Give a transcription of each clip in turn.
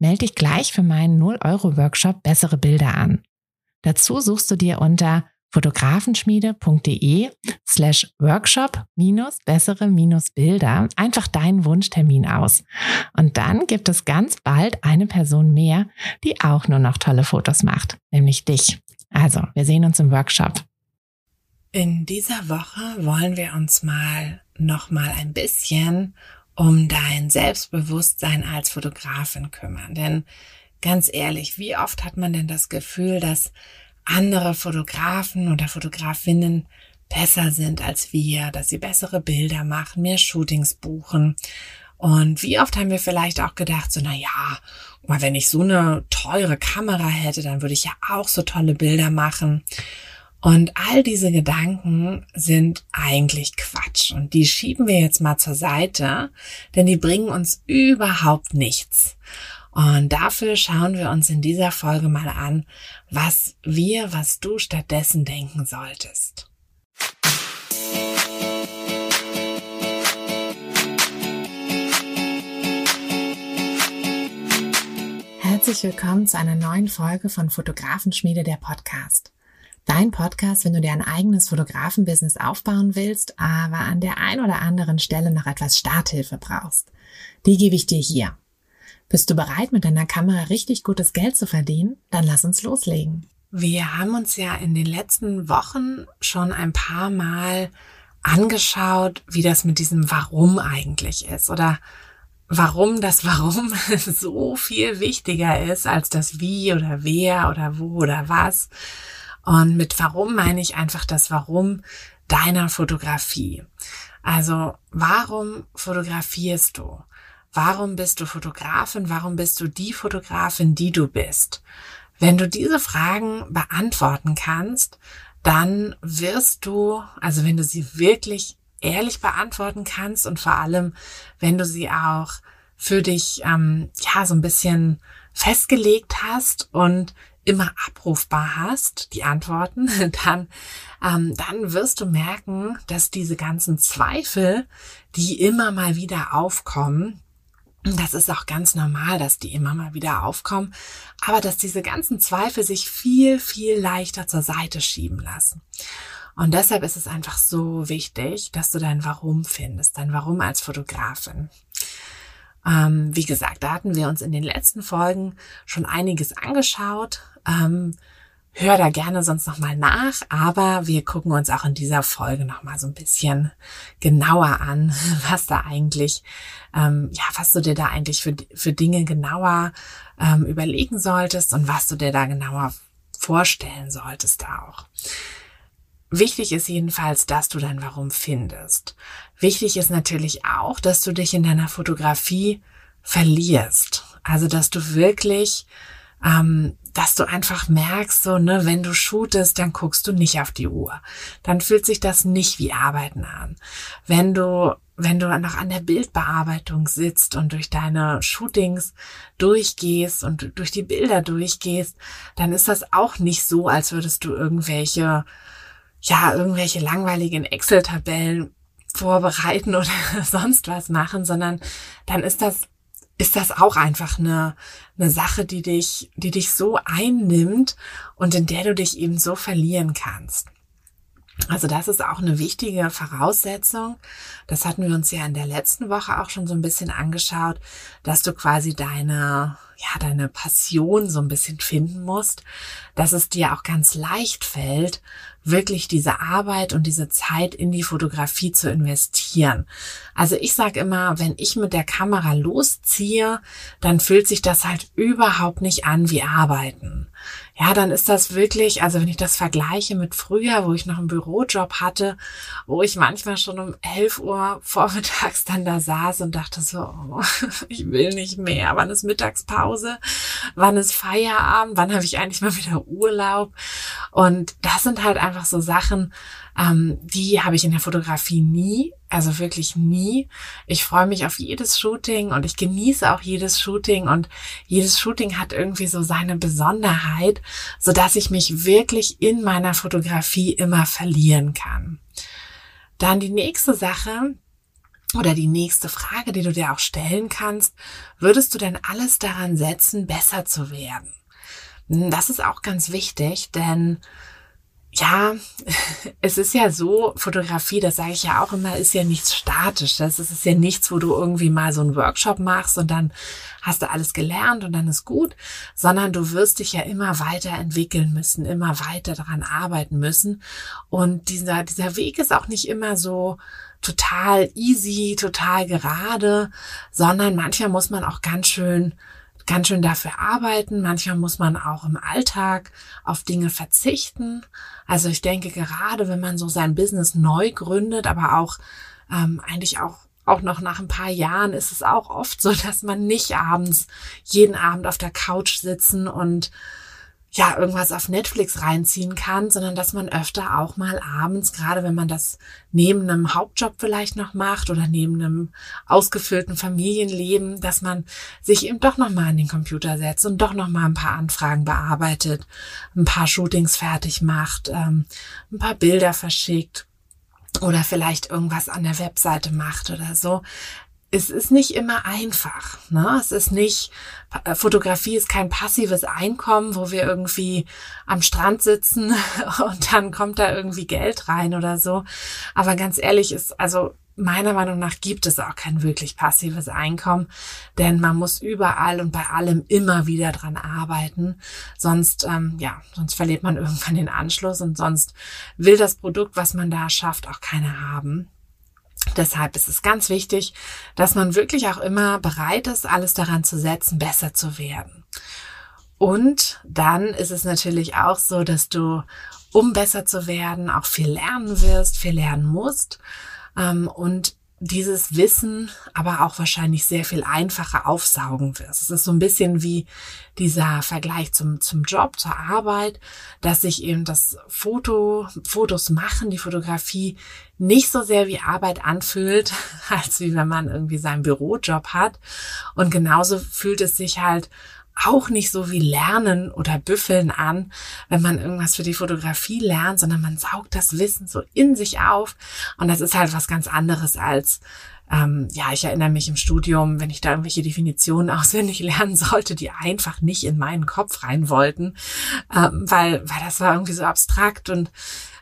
Melde dich gleich für meinen 0-Euro-Workshop Bessere Bilder an. Dazu suchst du dir unter fotografenschmiede.de slash workshop minus bessere minus Bilder einfach deinen Wunschtermin aus. Und dann gibt es ganz bald eine Person mehr, die auch nur noch tolle Fotos macht, nämlich dich. Also, wir sehen uns im Workshop. In dieser Woche wollen wir uns mal noch mal ein bisschen um dein Selbstbewusstsein als Fotografin kümmern. Denn ganz ehrlich, wie oft hat man denn das Gefühl, dass andere Fotografen oder Fotografinnen besser sind als wir, dass sie bessere Bilder machen, mehr Shootings buchen. Und wie oft haben wir vielleicht auch gedacht, so, na ja, mal wenn ich so eine teure Kamera hätte, dann würde ich ja auch so tolle Bilder machen. Und all diese Gedanken sind eigentlich Quatsch. Und die schieben wir jetzt mal zur Seite, denn die bringen uns überhaupt nichts. Und dafür schauen wir uns in dieser Folge mal an, was wir, was du stattdessen denken solltest. Herzlich willkommen zu einer neuen Folge von Fotografenschmiede der Podcast. Dein Podcast, wenn du dir ein eigenes Fotografenbusiness aufbauen willst, aber an der ein oder anderen Stelle noch etwas Starthilfe brauchst. Die gebe ich dir hier. Bist du bereit, mit deiner Kamera richtig gutes Geld zu verdienen? Dann lass uns loslegen. Wir haben uns ja in den letzten Wochen schon ein paar Mal angeschaut, wie das mit diesem Warum eigentlich ist oder warum das Warum so viel wichtiger ist als das Wie oder wer oder wo oder was. Und mit Warum meine ich einfach das Warum deiner Fotografie. Also warum fotografierst du? Warum bist du Fotografin? Warum bist du die Fotografin, die du bist? Wenn du diese Fragen beantworten kannst, dann wirst du, also wenn du sie wirklich ehrlich beantworten kannst und vor allem, wenn du sie auch für dich ähm, ja so ein bisschen festgelegt hast und immer abrufbar hast, die Antworten, dann, ähm, dann wirst du merken, dass diese ganzen Zweifel, die immer mal wieder aufkommen, das ist auch ganz normal, dass die immer mal wieder aufkommen, aber dass diese ganzen Zweifel sich viel, viel leichter zur Seite schieben lassen. Und deshalb ist es einfach so wichtig, dass du dein Warum findest, dein Warum als Fotografin. Ähm, wie gesagt, da hatten wir uns in den letzten Folgen schon einiges angeschaut. Ähm, hör da gerne sonst nochmal nach, aber wir gucken uns auch in dieser Folge nochmal so ein bisschen genauer an, was da eigentlich, ähm, ja, was du dir da eigentlich für, für Dinge genauer ähm, überlegen solltest und was du dir da genauer vorstellen solltest auch. Wichtig ist jedenfalls, dass du dein Warum findest. Wichtig ist natürlich auch, dass du dich in deiner Fotografie verlierst. Also, dass du wirklich ähm, dass du einfach merkst, so, ne, wenn du shootest, dann guckst du nicht auf die Uhr. Dann fühlt sich das nicht wie Arbeiten an. Wenn du, wenn du noch an der Bildbearbeitung sitzt und durch deine Shootings durchgehst und durch die Bilder durchgehst, dann ist das auch nicht so, als würdest du irgendwelche, ja, irgendwelche langweiligen Excel-Tabellen vorbereiten oder sonst was machen, sondern dann ist das ist das auch einfach eine, eine Sache, die dich, die dich so einnimmt und in der du dich eben so verlieren kannst. Also das ist auch eine wichtige Voraussetzung. Das hatten wir uns ja in der letzten Woche auch schon so ein bisschen angeschaut, dass du quasi deine, ja, deine Passion so ein bisschen finden musst, dass es dir auch ganz leicht fällt, wirklich diese Arbeit und diese Zeit in die Fotografie zu investieren. Also ich sage immer, wenn ich mit der Kamera losziehe, dann fühlt sich das halt überhaupt nicht an wie Arbeiten. Ja, dann ist das wirklich, also wenn ich das vergleiche mit früher, wo ich noch einen Bürojob hatte, wo ich manchmal schon um 11 Uhr vormittags dann da saß und dachte so, oh, ich will nicht mehr, wann ist Mittagspause? Hause? Wann ist Feierabend? Wann habe ich eigentlich mal wieder Urlaub? Und das sind halt einfach so Sachen, ähm, die habe ich in der Fotografie nie, also wirklich nie. Ich freue mich auf jedes Shooting und ich genieße auch jedes Shooting und jedes Shooting hat irgendwie so seine Besonderheit, so dass ich mich wirklich in meiner Fotografie immer verlieren kann. Dann die nächste Sache, oder die nächste Frage, die du dir auch stellen kannst, würdest du denn alles daran setzen, besser zu werden? Das ist auch ganz wichtig, denn ja, es ist ja so, Fotografie, das sage ich ja auch immer, ist ja nichts Statisches. Es ist ja nichts, wo du irgendwie mal so einen Workshop machst und dann hast du alles gelernt und dann ist gut, sondern du wirst dich ja immer weiterentwickeln müssen, immer weiter daran arbeiten müssen. Und dieser, dieser Weg ist auch nicht immer so total easy, total gerade, sondern manchmal muss man auch ganz schön ganz schön dafür arbeiten. Manchmal muss man auch im Alltag auf Dinge verzichten. Also ich denke gerade, wenn man so sein Business neu gründet, aber auch ähm, eigentlich auch auch noch nach ein paar Jahren ist es auch oft so, dass man nicht abends jeden Abend auf der Couch sitzen und ja, irgendwas auf Netflix reinziehen kann, sondern dass man öfter auch mal abends, gerade wenn man das neben einem Hauptjob vielleicht noch macht oder neben einem ausgefüllten Familienleben, dass man sich eben doch noch mal an den Computer setzt und doch noch mal ein paar Anfragen bearbeitet, ein paar Shootings fertig macht, ähm, ein paar Bilder verschickt oder vielleicht irgendwas an der Webseite macht oder so es ist nicht immer einfach. Ne? Es ist nicht, äh, Fotografie ist kein passives Einkommen, wo wir irgendwie am Strand sitzen und dann kommt da irgendwie Geld rein oder so. Aber ganz ehrlich ist, also meiner Meinung nach gibt es auch kein wirklich passives Einkommen, denn man muss überall und bei allem immer wieder dran arbeiten. Sonst, ähm, ja, sonst verliert man irgendwann den Anschluss und sonst will das Produkt, was man da schafft, auch keiner haben. Deshalb ist es ganz wichtig, dass man wirklich auch immer bereit ist, alles daran zu setzen, besser zu werden. Und dann ist es natürlich auch so, dass du, um besser zu werden, auch viel lernen wirst, viel lernen musst. Ähm, und dieses Wissen aber auch wahrscheinlich sehr viel einfacher aufsaugen wirst. Es ist so ein bisschen wie dieser Vergleich zum, zum Job, zur Arbeit, dass sich eben das Foto, Fotos machen, die Fotografie nicht so sehr wie Arbeit anfühlt, als wie wenn man irgendwie seinen Bürojob hat. Und genauso fühlt es sich halt auch nicht so wie Lernen oder Büffeln an, wenn man irgendwas für die Fotografie lernt, sondern man saugt das Wissen so in sich auf. Und das ist halt was ganz anderes als, ähm, ja, ich erinnere mich im Studium, wenn ich da irgendwelche Definitionen auswendig lernen sollte, die einfach nicht in meinen Kopf rein wollten, ähm, weil, weil das war irgendwie so abstrakt und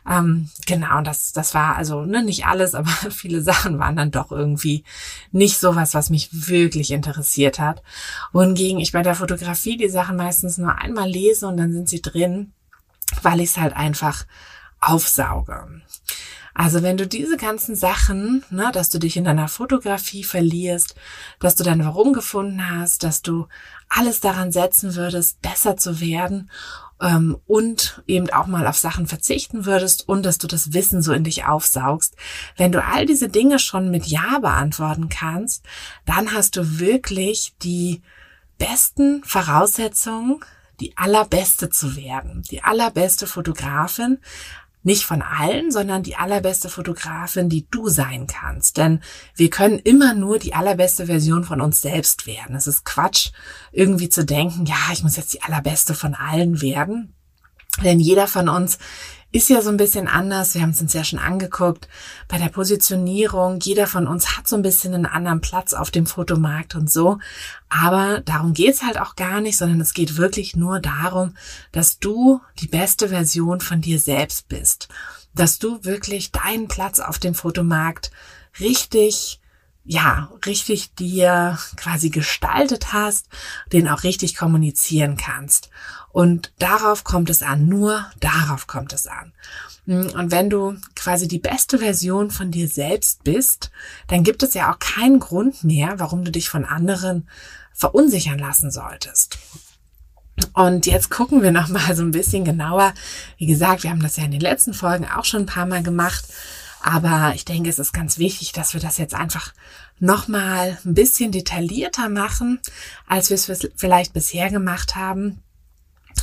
ähm, genau, das, das war also ne, nicht alles, aber viele Sachen waren dann doch irgendwie nicht sowas, was mich wirklich interessiert hat. Wohingegen ich bei der Fotografie die Sachen meistens nur einmal lese und dann sind sie drin, weil ich es halt einfach aufsauge. Also wenn du diese ganzen Sachen, ne, dass du dich in deiner Fotografie verlierst, dass du dein Warum gefunden hast, dass du alles daran setzen würdest, besser zu werden ähm, und eben auch mal auf Sachen verzichten würdest und dass du das Wissen so in dich aufsaugst. Wenn du all diese Dinge schon mit Ja beantworten kannst, dann hast du wirklich die besten Voraussetzungen, die allerbeste zu werden, die allerbeste Fotografin, nicht von allen, sondern die allerbeste Fotografin, die du sein kannst. Denn wir können immer nur die allerbeste Version von uns selbst werden. Es ist Quatsch, irgendwie zu denken, ja, ich muss jetzt die allerbeste von allen werden. Denn jeder von uns ist ja so ein bisschen anders. Wir haben es uns ja schon angeguckt bei der Positionierung. Jeder von uns hat so ein bisschen einen anderen Platz auf dem Fotomarkt und so. Aber darum geht's halt auch gar nicht, sondern es geht wirklich nur darum, dass du die beste Version von dir selbst bist. Dass du wirklich deinen Platz auf dem Fotomarkt richtig ja, richtig dir quasi gestaltet hast, den auch richtig kommunizieren kannst. Und darauf kommt es an, nur darauf kommt es an. Und wenn du quasi die beste Version von dir selbst bist, dann gibt es ja auch keinen Grund mehr, warum du dich von anderen verunsichern lassen solltest. Und jetzt gucken wir noch mal so ein bisschen genauer. Wie gesagt, wir haben das ja in den letzten Folgen auch schon ein paar Mal gemacht Aber ich denke, es ist ganz wichtig, dass wir das jetzt einfach nochmal ein bisschen detaillierter machen, als wir es vielleicht bisher gemacht haben,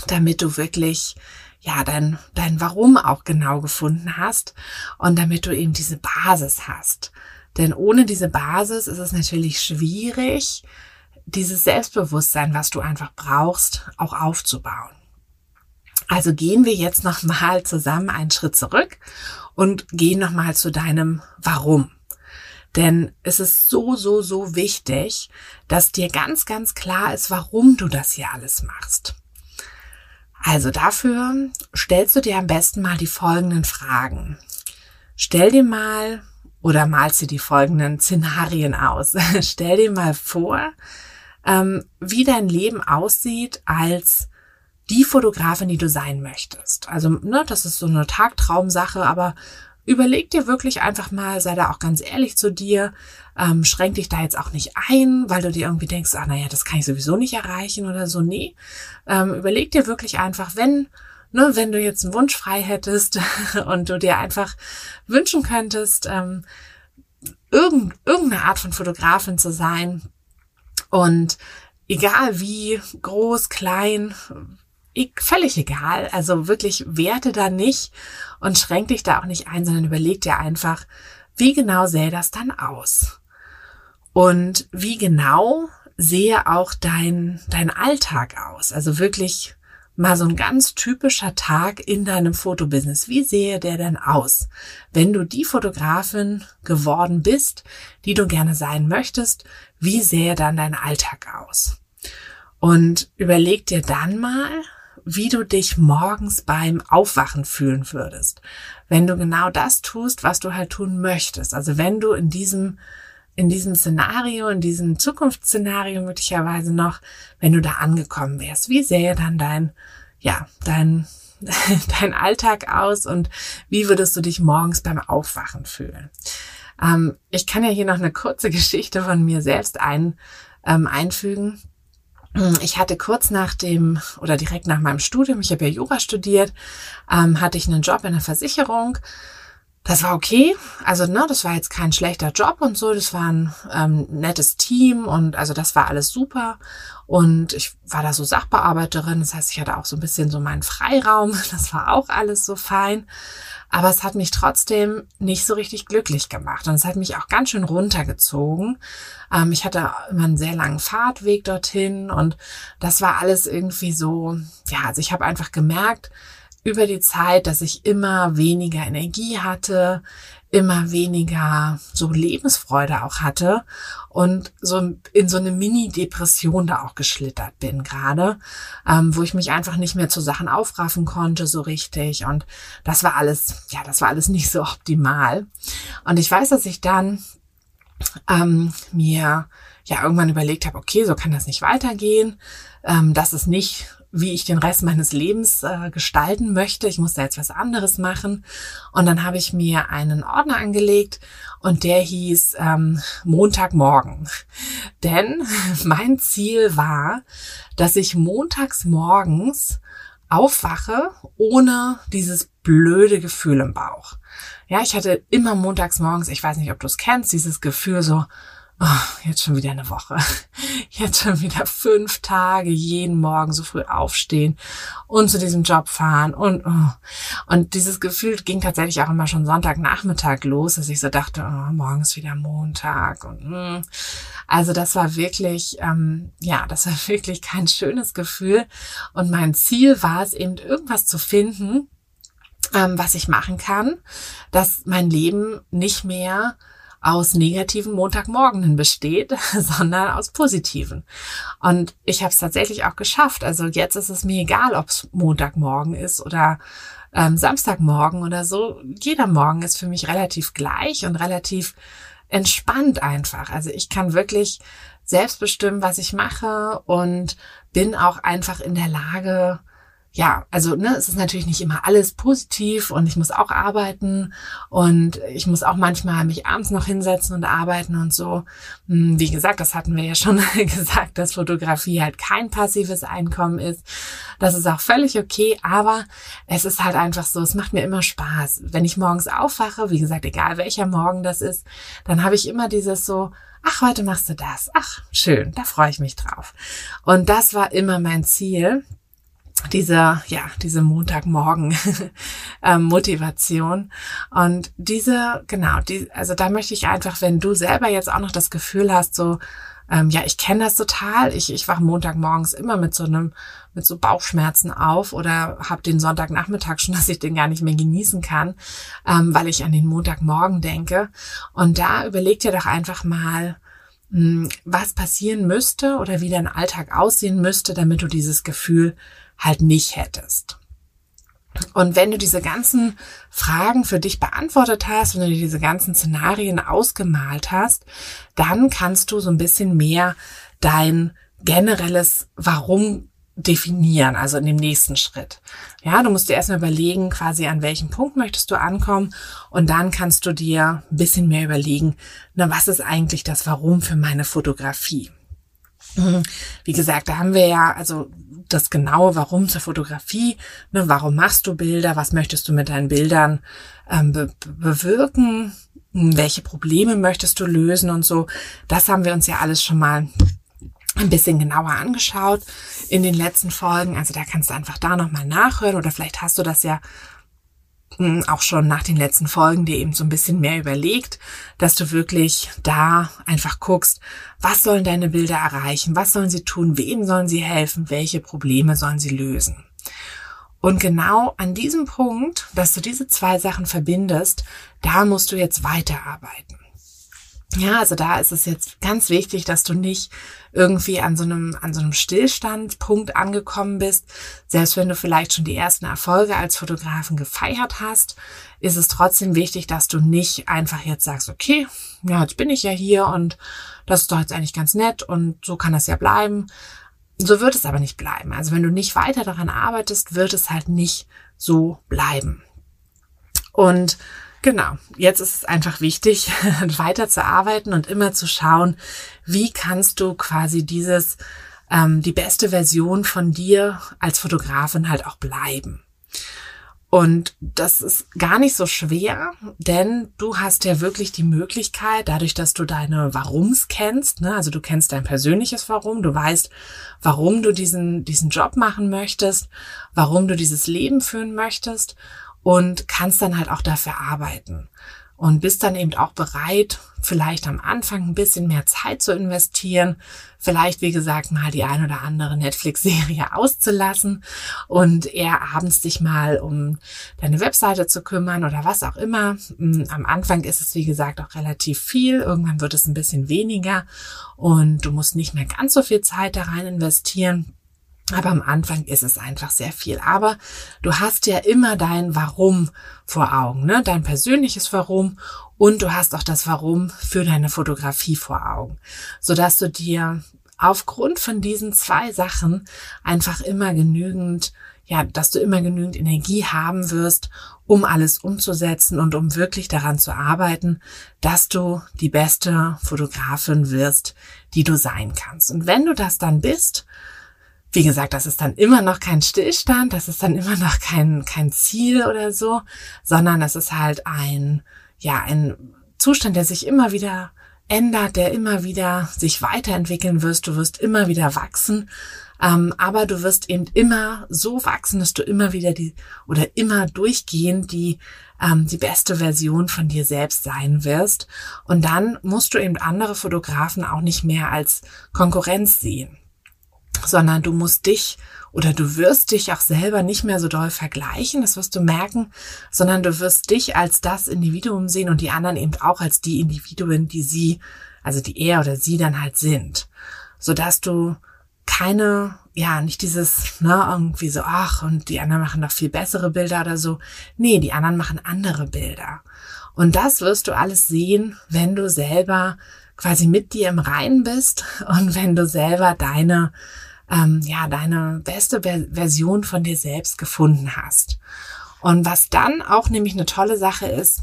damit du wirklich ja, dein, dein Warum auch genau gefunden hast und damit du eben diese Basis hast. Denn ohne diese Basis ist es natürlich schwierig, dieses Selbstbewusstsein, was du einfach brauchst, auch aufzubauen. Also gehen wir jetzt nochmal zusammen einen Schritt zurück und gehen nochmal zu deinem Warum. Denn es ist so, so, so wichtig, dass dir ganz, ganz klar ist, warum du das hier alles machst. Also dafür stellst du dir am besten mal die folgenden Fragen. Stell dir mal oder malst dir die folgenden Szenarien aus. Stell dir mal vor, ähm, wie dein Leben aussieht als die Fotografin, die du sein möchtest. Also, ne, das ist so eine Tagtraumsache, aber überleg dir wirklich einfach mal, sei da auch ganz ehrlich zu dir, ähm, schränk dich da jetzt auch nicht ein, weil du dir irgendwie denkst, ah, naja, das kann ich sowieso nicht erreichen oder so. Nee, ähm, überleg dir wirklich einfach, wenn, ne, wenn du jetzt einen Wunsch frei hättest und du dir einfach wünschen könntest, ähm, irgend, irgendeine Art von Fotografin zu sein und egal wie groß, klein, völlig egal. Also wirklich werte da nicht und schränk dich da auch nicht ein, sondern überleg dir einfach, wie genau sähe das dann aus? Und wie genau sehe auch dein, dein Alltag aus? Also wirklich mal so ein ganz typischer Tag in deinem Fotobusiness. Wie sehe der denn aus? Wenn du die Fotografin geworden bist, die du gerne sein möchtest, wie sähe dann dein Alltag aus? Und überleg dir dann mal, wie du dich morgens beim Aufwachen fühlen würdest, wenn du genau das tust, was du halt tun möchtest. Also wenn du in diesem in diesem Szenario, in diesem Zukunftsszenario möglicherweise noch, wenn du da angekommen wärst, wie sähe dann dein, ja, dein, dein Alltag aus und wie würdest du dich morgens beim Aufwachen fühlen? Ähm, ich kann ja hier noch eine kurze Geschichte von mir selbst ein, ähm, einfügen. Ich hatte kurz nach dem oder direkt nach meinem Studium, ich habe ja Jura studiert, ähm, hatte ich einen Job in der Versicherung. Das war okay. Also, ne, das war jetzt kein schlechter Job und so. Das war ein ähm, nettes Team und also das war alles super. Und ich war da so Sachbearbeiterin. Das heißt, ich hatte auch so ein bisschen so meinen Freiraum. Das war auch alles so fein. Aber es hat mich trotzdem nicht so richtig glücklich gemacht und es hat mich auch ganz schön runtergezogen. Ähm, ich hatte immer einen sehr langen Fahrtweg dorthin und das war alles irgendwie so, ja, also ich habe einfach gemerkt, über die Zeit, dass ich immer weniger Energie hatte, immer weniger so Lebensfreude auch hatte und so in so eine Mini-Depression da auch geschlittert bin gerade, ähm, wo ich mich einfach nicht mehr zu Sachen aufraffen konnte so richtig und das war alles, ja, das war alles nicht so optimal. Und ich weiß, dass ich dann ähm, mir ja irgendwann überlegt habe, okay, so kann das nicht weitergehen. Ähm, das ist nicht wie ich den Rest meines Lebens äh, gestalten möchte. Ich muss da jetzt was anderes machen. Und dann habe ich mir einen Ordner angelegt und der hieß ähm, Montagmorgen. Denn mein Ziel war, dass ich montags morgens aufwache ohne dieses blöde Gefühl im Bauch. Ja, ich hatte immer montags morgens, ich weiß nicht, ob du es kennst, dieses Gefühl so, Oh, jetzt schon wieder eine Woche. Jetzt schon wieder fünf Tage jeden Morgen so früh aufstehen und zu diesem Job fahren und oh. und dieses Gefühl ging tatsächlich auch immer schon Sonntagnachmittag los, dass ich so dachte, oh, morgen ist wieder Montag und mm. also das war wirklich ähm, ja, das war wirklich kein schönes Gefühl und mein Ziel war es eben irgendwas zu finden, ähm, was ich machen kann, dass mein Leben nicht mehr aus negativen Montagmorgenen besteht, sondern aus positiven. Und ich habe es tatsächlich auch geschafft. Also jetzt ist es mir egal, ob es Montagmorgen ist oder ähm, Samstagmorgen oder so. Jeder Morgen ist für mich relativ gleich und relativ entspannt einfach. Also ich kann wirklich selbst bestimmen, was ich mache und bin auch einfach in der Lage, ja, also ne, es ist natürlich nicht immer alles positiv und ich muss auch arbeiten und ich muss auch manchmal mich abends noch hinsetzen und arbeiten und so. Hm, wie gesagt, das hatten wir ja schon gesagt, dass Fotografie halt kein passives Einkommen ist. Das ist auch völlig okay, aber es ist halt einfach so, es macht mir immer Spaß. Wenn ich morgens aufwache, wie gesagt, egal welcher Morgen das ist, dann habe ich immer dieses so, ach, heute machst du das. Ach, schön, da freue ich mich drauf. Und das war immer mein Ziel, diese, ja, diese Montagmorgen ähm, Motivation. Und diese, genau, die, also da möchte ich einfach, wenn du selber jetzt auch noch das Gefühl hast, so, ähm, ja, ich kenne das total. Ich, ich wache Montagmorgens immer mit so einem, mit so Bauchschmerzen auf oder habe den Sonntagnachmittag schon, dass ich den gar nicht mehr genießen kann, ähm, weil ich an den Montagmorgen denke. Und da überleg dir doch einfach mal, mh, hm, was passieren müsste oder wie dein Alltag aussehen müsste, damit du dieses Gefühl halt nicht hättest. Und wenn du diese ganzen Fragen für dich beantwortet hast, wenn du dir diese ganzen Szenarien ausgemalt hast, dann kannst du so ein bisschen mehr dein generelles Warum definieren, also in dem nächsten Schritt. Ja, du musst dir erstmal überlegen, quasi an welchem Punkt möchtest du ankommen und dann kannst du dir ein bisschen mehr überlegen, na, was ist eigentlich das Warum für meine Fotografie? Mhm. Wie gesagt, da haben wir ja also das genaue Warum zur Fotografie. Ne, warum machst du Bilder? Was möchtest du mit deinen Bildern ähm, be bewirken? Welche Probleme möchtest du lösen und so? Das haben wir uns ja alles schon mal ein bisschen genauer angeschaut in den letzten Folgen. Also da kannst du einfach da nochmal nachhören oder vielleicht hast du das ja hm, auch schon nach den letzten Folgen dir eben so ein bisschen mehr überlegt, dass du wirklich da einfach guckst, was sollen deine Bilder erreichen, was sollen sie tun, wem sollen sie helfen, welche Probleme sollen sie lösen. Und genau an diesem Punkt, dass du diese zwei Sachen verbindest, da musst du jetzt weiterarbeiten. Ja, also da ist es jetzt ganz wichtig, dass du nicht irgendwie an so einem, an so einem Stillstandpunkt angekommen bist. Selbst wenn du vielleicht schon die ersten Erfolge als Fotografen gefeiert hast, ist es trotzdem wichtig, dass du nicht einfach jetzt sagst, okay, ja, jetzt bin ich ja hier und das ist doch jetzt eigentlich ganz nett und so kann das ja bleiben. So wird es aber nicht bleiben. Also wenn du nicht weiter daran arbeitest, wird es halt nicht so bleiben. Und Genau, jetzt ist es einfach wichtig, weiter zu arbeiten und immer zu schauen, wie kannst du quasi dieses, ähm, die beste Version von dir als Fotografin halt auch bleiben. Und das ist gar nicht so schwer, denn du hast ja wirklich die Möglichkeit, dadurch, dass du deine Warums kennst, ne, also du kennst dein persönliches Warum, du weißt, warum du diesen, diesen Job machen möchtest, warum du dieses Leben führen möchtest und kannst dann halt auch dafür arbeiten und bist dann eben auch bereit, vielleicht am Anfang ein bisschen mehr Zeit zu investieren, vielleicht, wie gesagt, mal die ein oder andere Netflix-Serie auszulassen und eher abends dich mal um deine Webseite zu kümmern oder was auch immer. Hm, am Anfang ist es, wie gesagt, auch relativ viel. Irgendwann wird es ein bisschen weniger und du musst nicht mehr ganz so viel Zeit da rein investieren. Aber am Anfang ist es einfach sehr viel. Aber du hast ja immer dein Warum vor Augen, ne? Dein persönliches Warum und du hast auch das Warum für deine Fotografie vor Augen, sodass du dir aufgrund von diesen zwei Sachen einfach immer genügend, ja, dass du immer genügend Energie haben wirst, um alles umzusetzen und um wirklich daran zu arbeiten, dass du die beste Fotografin wirst, die du sein kannst. Und wenn du das dann bist, wie gesagt, das ist dann immer noch kein Stillstand, das ist dann immer noch kein, kein Ziel oder so, sondern das ist halt ein, ja, ein Zustand, der sich immer wieder ändert, der immer wieder sich weiterentwickeln wirst. Du wirst immer wieder wachsen, ähm, aber du wirst eben immer so wachsen, dass du immer wieder die oder immer durchgehend die ähm, die beste Version von dir selbst sein wirst. Und dann musst du eben andere Fotografen auch nicht mehr als Konkurrenz sehen sondern du musst dich oder du wirst dich auch selber nicht mehr so doll vergleichen, das wirst du merken, sondern du wirst dich als das Individuum sehen und die anderen eben auch als die Individuen, die sie, also die er oder sie dann halt sind, sodass du keine, ja, nicht dieses, ne, irgendwie so, ach, und die anderen machen noch viel bessere Bilder oder so. Nee, die anderen machen andere Bilder. Und das wirst du alles sehen, wenn du selber quasi mit dir im Reinen bist und wenn du selber deine, ähm, ja, deine beste Version von dir selbst gefunden hast. Und was dann auch nämlich eine tolle Sache ist,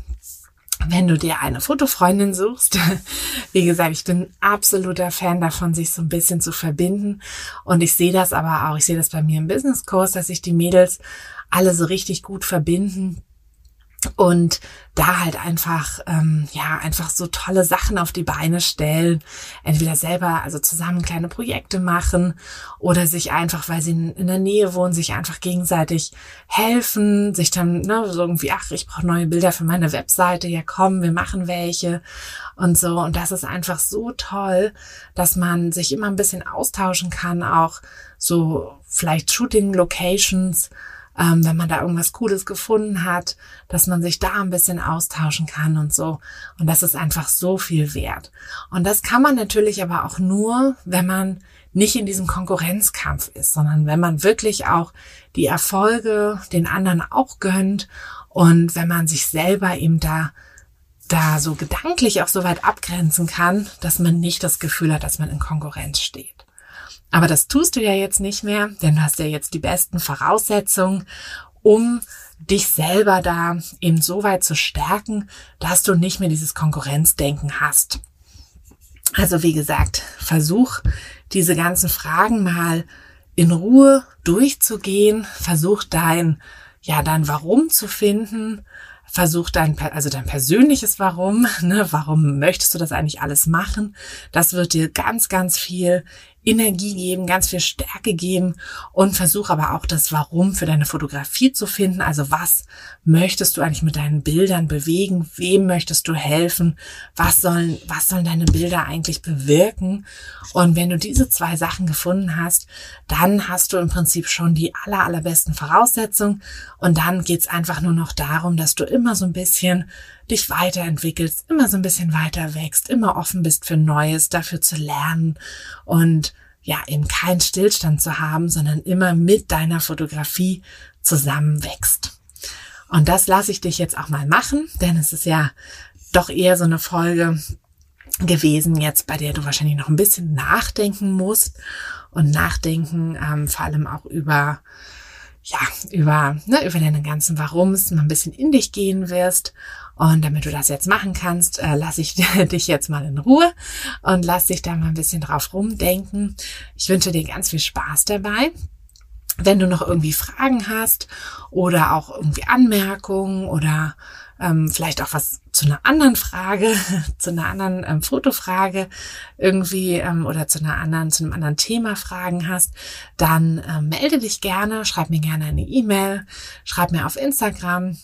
wenn du dir eine Fotofreundin suchst. Wie gesagt, ich bin absoluter Fan davon, sich so ein bisschen zu verbinden. Und ich sehe das aber auch, ich sehe das bei mir im Businesskurs, dass sich die Mädels alle so richtig gut verbinden und da halt einfach ähm, ja einfach so tolle Sachen auf die Beine stellen, entweder selber also zusammen kleine Projekte machen oder sich einfach, weil sie in, der Nähe wohnen, sich einfach gegenseitig helfen, sich dann ne, so irgendwie ach ich brauche neue Bilder für meine Webseite, ja komm wir machen welche und so. Und das ist einfach so toll, dass man sich immer ein bisschen austauschen kann, auch so vielleicht Shooting Locations ähm, wenn man da irgendwas Cooles gefunden hat, dass man sich da ein bisschen austauschen kann und so. Und das ist einfach so viel wert. Und das kann man natürlich aber auch nur, wenn man nicht in diesem Konkurrenzkampf ist, sondern wenn man wirklich auch die Erfolge den anderen auch gönnt und wenn man sich selber eben da da so gedanklich auch so weit abgrenzen kann, dass man nicht das Gefühl hat, dass man in Konkurrenz steht. Aber das tust du ja jetzt nicht mehr, denn du hast ja jetzt die besten Voraussetzungen, um dich selber da eben so weit zu stärken, dass du nicht mehr dieses Konkurrenzdenken hast. Also wie gesagt, versuch diese ganzen Fragen mal in Ruhe durchzugehen, versuch dein, ja, dein Warum zu finden, versuch dein, also dein persönliches Warum, ne, warum möchtest du das eigentlich alles machen? Das wird dir ganz, ganz viel Energie geben, ganz viel Stärke geben und versuch aber auch das Warum für deine Fotografie zu finden. Also was möchtest du eigentlich mit deinen Bildern bewegen? Wem möchtest du helfen? Was sollen, was sollen deine Bilder eigentlich bewirken? Und wenn du diese zwei Sachen gefunden hast, dann hast du im Prinzip schon die aller, allerbesten Voraussetzungen. Und dann geht's einfach nur noch darum, dass du immer so ein bisschen dich weiterentwickelst, immer so ein bisschen weiter wächst, immer offen bist für Neues, dafür zu lernen und ja, eben keinen Stillstand zu haben, sondern immer mit deiner Fotografie zusammenwächst. Und das lasse ich dich jetzt auch mal machen, denn es ist ja doch eher so eine Folge gewesen jetzt, bei der du wahrscheinlich noch ein bisschen nachdenken musst und nachdenken ähm, vor allem auch über ja, über, ne, über deine ganzen Warums mal ein bisschen in dich gehen wirst und damit du das jetzt machen kannst, äh, lasse ich dich jetzt mal in Ruhe und lass dich da mal ein bisschen drauf rumdenken. Ich wünsche dir ganz viel Spaß dabei. Wenn du noch irgendwie Fragen hast oder auch irgendwie Anmerkungen oder ähm, vielleicht auch was zu einer anderen Frage, zu einer anderen ähm, Fotofrage irgendwie ähm, oder zu einer anderen, zu einem anderen Thema Fragen hast, dann ähm, melde dich gerne, schreib mir gerne eine E-Mail, schreib mir auf Instagram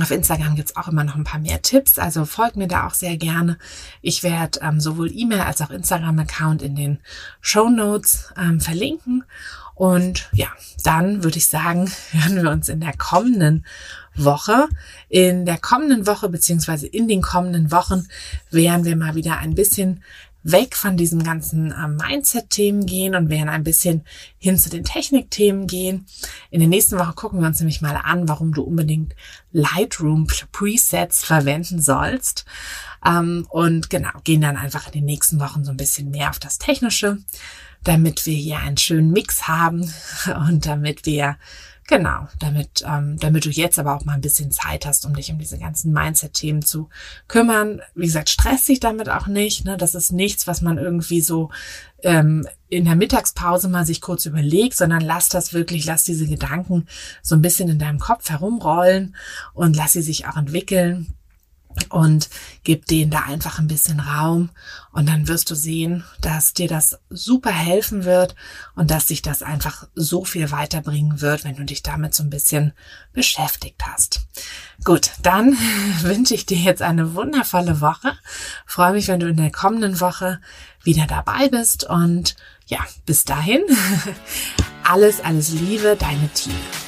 auf Instagram gibt's auch immer noch ein paar mehr Tipps, also folgt mir da auch sehr gerne. Ich werde ähm, sowohl E-Mail als auch Instagram-Account in den Show Notes ähm, verlinken. Und ja, dann würde ich sagen, hören wir uns in der kommenden Woche. In der kommenden Woche beziehungsweise in den kommenden Wochen werden wir mal wieder ein bisschen weg von diesem ganzen äh, Mindset-Themen gehen und werden ein bisschen hin zu den Technik-Themen gehen. In der nächsten Woche gucken wir uns nämlich mal an, warum du unbedingt Lightroom Presets verwenden sollst. Ähm, und genau, gehen dann einfach in den nächsten Wochen so ein bisschen mehr auf das Technische, damit wir hier einen schönen Mix haben und damit wir Genau, damit, ähm, damit du jetzt aber auch mal ein bisschen Zeit hast, um dich um diese ganzen Mindset-Themen zu kümmern. Wie gesagt, stress dich damit auch nicht. Ne? Das ist nichts, was man irgendwie so ähm, in der Mittagspause mal sich kurz überlegt, sondern lass das wirklich, lass diese Gedanken so ein bisschen in deinem Kopf herumrollen und lass sie sich auch entwickeln und gib denen da einfach ein bisschen Raum und dann wirst du sehen, dass dir das super helfen wird und dass dich das einfach so viel weiterbringen wird, wenn du dich damit so ein bisschen beschäftigt hast. Gut, dann wünsche ich dir jetzt eine wundervolle Woche. Freue mich, wenn du in der kommenden Woche wieder dabei bist und ja, bis dahin alles, alles Liebe, deine Tina.